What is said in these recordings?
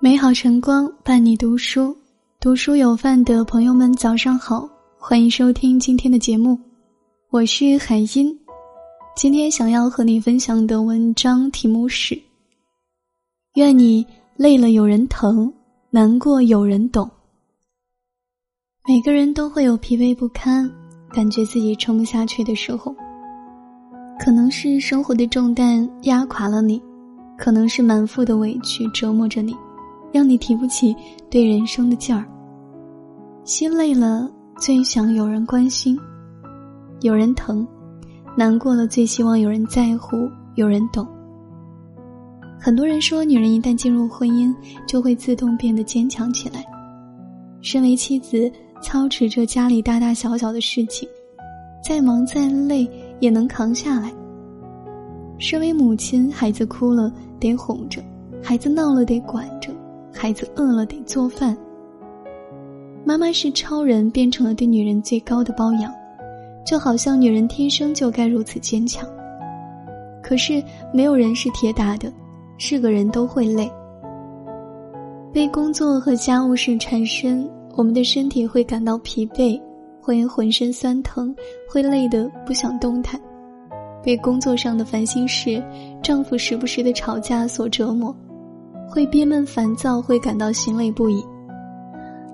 美好晨光伴你读书，读书有饭的朋友们早上好，欢迎收听今天的节目，我是海音。今天想要和你分享的文章题目是：愿你累了有人疼，难过有人懂。每个人都会有疲惫不堪，感觉自己撑不下去的时候，可能是生活的重担压垮了你，可能是满腹的委屈折磨着你。让你提不起对人生的劲儿。心累了，最想有人关心，有人疼；难过了，最希望有人在乎，有人懂。很多人说，女人一旦进入婚姻，就会自动变得坚强起来。身为妻子，操持着家里大大小小的事情，再忙再累也能扛下来。身为母亲，孩子哭了得哄着，孩子闹了得管着。孩子饿了得做饭。妈妈是超人，变成了对女人最高的包养，就好像女人天生就该如此坚强。可是没有人是铁打的，是个人都会累。被工作和家务事缠身，我们的身体会感到疲惫，会浑身酸疼，会累得不想动弹。被工作上的烦心事、丈夫时不时的吵架所折磨。会憋闷烦躁，会感到心累不已。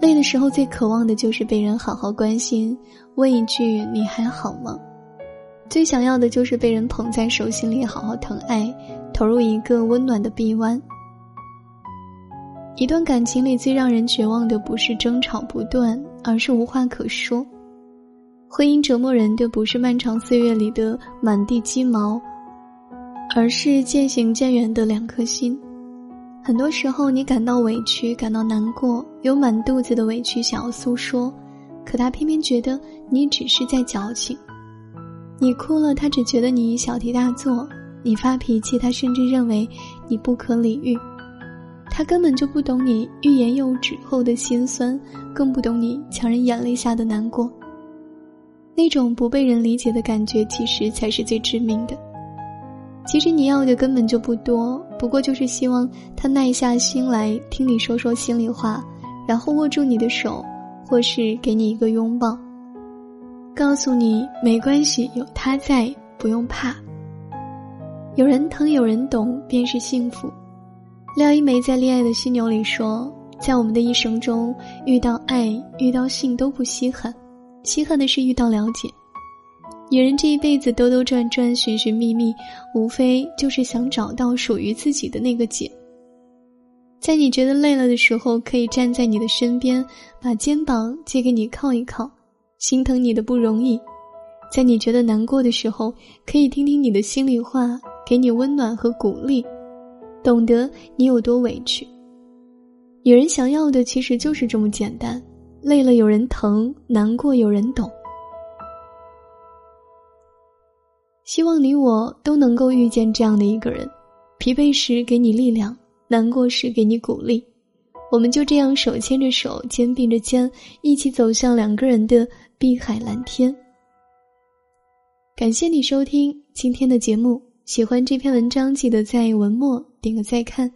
累的时候，最渴望的就是被人好好关心，问一句“你还好吗？”最想要的就是被人捧在手心里，好好疼爱，投入一个温暖的臂弯。一段感情里，最让人绝望的不是争吵不断，而是无话可说。婚姻折磨人的不是漫长岁月里的满地鸡毛，而是渐行渐远的两颗心。很多时候，你感到委屈，感到难过，有满肚子的委屈想要诉说，可他偏偏觉得你只是在矫情。你哭了，他只觉得你小题大做；你发脾气，他甚至认为你不可理喻。他根本就不懂你欲言又止后的心酸，更不懂你强忍眼泪下的难过。那种不被人理解的感觉，其实才是最致命的。其实你要的根本就不多，不过就是希望他耐下心来听你说说心里话，然后握住你的手，或是给你一个拥抱，告诉你没关系，有他在，不用怕。有人疼，有人懂，便是幸福。廖一梅在《恋爱的犀牛》里说，在我们的一生中，遇到爱、遇到性都不稀罕，稀罕的是遇到了解。女人这一辈子兜兜转转、寻寻觅觅，无非就是想找到属于自己的那个茧。在你觉得累了的时候，可以站在你的身边，把肩膀借给你靠一靠，心疼你的不容易；在你觉得难过的时候，可以听听你的心里话，给你温暖和鼓励，懂得你有多委屈。女人想要的其实就是这么简单：累了有人疼，难过有人懂。希望你我都能够遇见这样的一个人，疲惫时给你力量，难过时给你鼓励，我们就这样手牵着手，肩并着肩，一起走向两个人的碧海蓝天。感谢你收听今天的节目，喜欢这篇文章，记得在文末点个再看。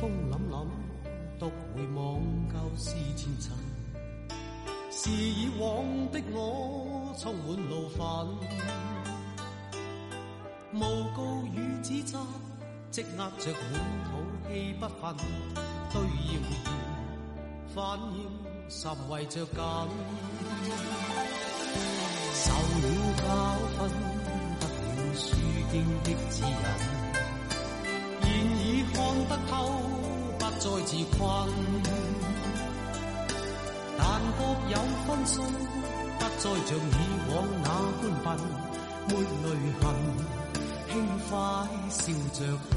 风凛凛，独回望旧事前尘。是以往的我充满怒愤，诬告与指责积压着满肚气不愤，对谣言反应甚为着紧。受了教训，得了书经的指引。现已看得透，再自困。但各有分寸，不再像以往那般笨，没泪痕，轻快笑着行。